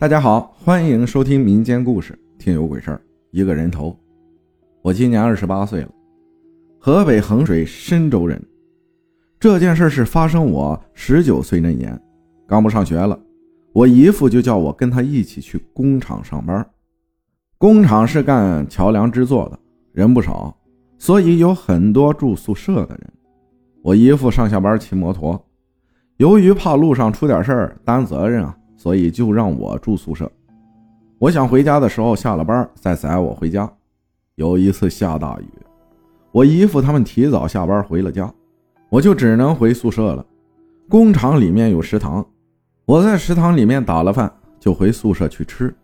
大家好，欢迎收听民间故事《听有鬼事儿》，一个人头。我今年二十八岁了，河北衡水深州人。这件事是发生我十九岁那年，刚不上学了，我姨父就叫我跟他一起去工厂上班。工厂是干桥梁制作的，人不少，所以有很多住宿舍的人。我姨父上下班骑摩托，由于怕路上出点事儿担责任啊。所以就让我住宿舍。我想回家的时候下了班再载我回家。有一次下大雨，我姨父他们提早下班回了家，我就只能回宿舍了。工厂里面有食堂，我在食堂里面打了饭就回宿舍去吃。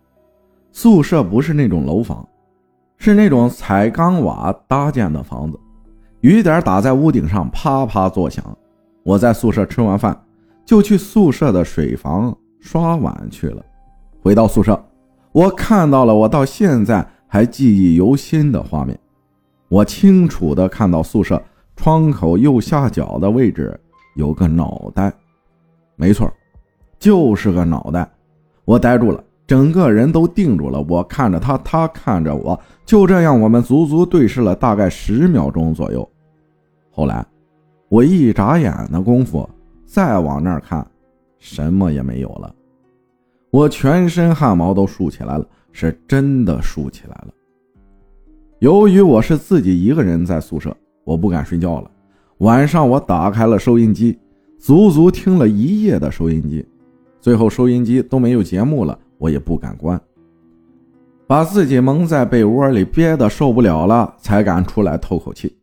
宿舍不是那种楼房，是那种彩钢瓦搭建的房子，雨点打在屋顶上啪啪作响。我在宿舍吃完饭就去宿舍的水房。刷碗去了，回到宿舍，我看到了我到现在还记忆犹新的画面。我清楚的看到宿舍窗口右下角的位置有个脑袋，没错，就是个脑袋。我呆住了，整个人都定住了。我看着他，他看着我，就这样，我们足足对视了大概十秒钟左右。后来，我一眨眼的功夫，再往那儿看。什么也没有了，我全身汗毛都竖起来了，是真的竖起来了。由于我是自己一个人在宿舍，我不敢睡觉了。晚上我打开了收音机，足足听了一夜的收音机，最后收音机都没有节目了，我也不敢关，把自己蒙在被窝里，憋得受不了了，才敢出来透口气。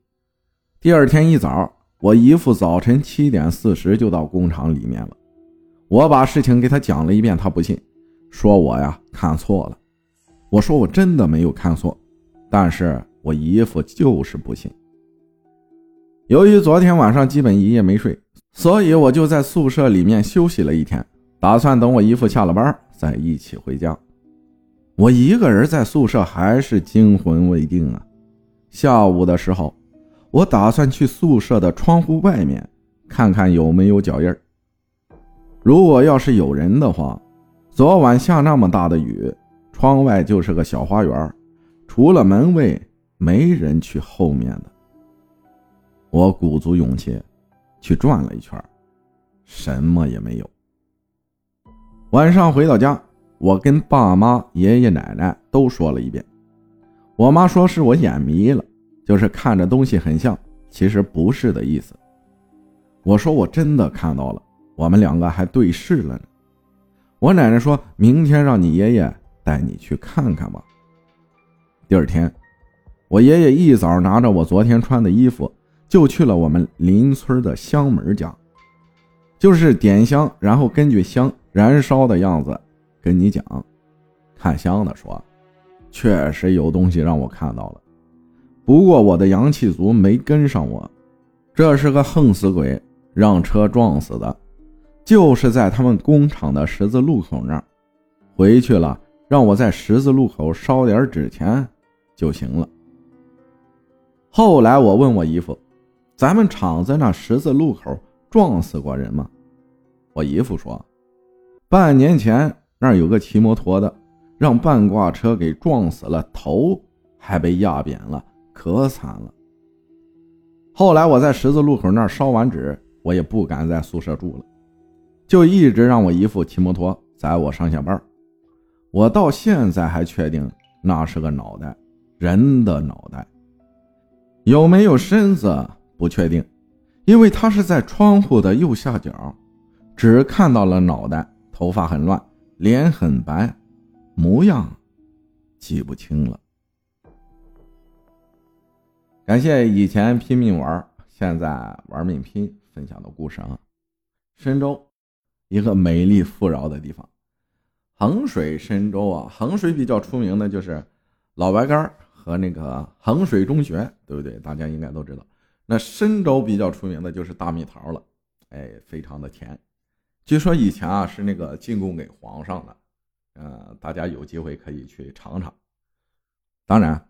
第二天一早，我姨父早晨七点四十就到工厂里面了。我把事情给他讲了一遍，他不信，说我呀看错了。我说我真的没有看错，但是我姨父就是不信。由于昨天晚上基本一夜没睡，所以我就在宿舍里面休息了一天，打算等我姨父下了班再一起回家。我一个人在宿舍还是惊魂未定啊。下午的时候，我打算去宿舍的窗户外面看看有没有脚印儿。如果要是有人的话，昨晚下那么大的雨，窗外就是个小花园，除了门卫，没人去后面的。我鼓足勇气，去转了一圈，什么也没有。晚上回到家，我跟爸妈、爷爷奶奶都说了一遍。我妈说是我眼迷了，就是看着东西很像，其实不是的意思。我说我真的看到了。我们两个还对视了呢。我奶奶说明天让你爷爷带你去看看吧。第二天，我爷爷一早拿着我昨天穿的衣服，就去了我们邻村的香门家，就是点香，然后根据香燃烧的样子跟你讲。看香的说，确实有东西让我看到了，不过我的阳气足没跟上我。这是个横死鬼，让车撞死的。就是在他们工厂的十字路口那儿，回去了，让我在十字路口烧点纸钱就行了。后来我问我姨父：“咱们厂子那十字路口撞死过人吗？”我姨父说：“半年前那儿有个骑摩托的，让半挂车给撞死了，头还被压扁了，可惨了。”后来我在十字路口那儿烧完纸，我也不敢在宿舍住了。就一直让我姨父骑摩托载我上下班，我到现在还确定那是个脑袋，人的脑袋，有没有身子不确定，因为他是在窗户的右下角，只看到了脑袋，头发很乱，脸很白，模样记不清了。感谢以前拼命玩，现在玩命拼分享的故事啊，深州。一个美丽富饶的地方，衡水深州啊，衡水比较出名的就是老白干和那个衡水中学，对不对？大家应该都知道。那深州比较出名的就是大蜜桃了，哎，非常的甜。据说以前啊是那个进贡给皇上的，呃，大家有机会可以去尝尝。当然，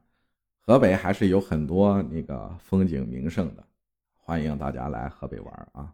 河北还是有很多那个风景名胜的，欢迎大家来河北玩啊。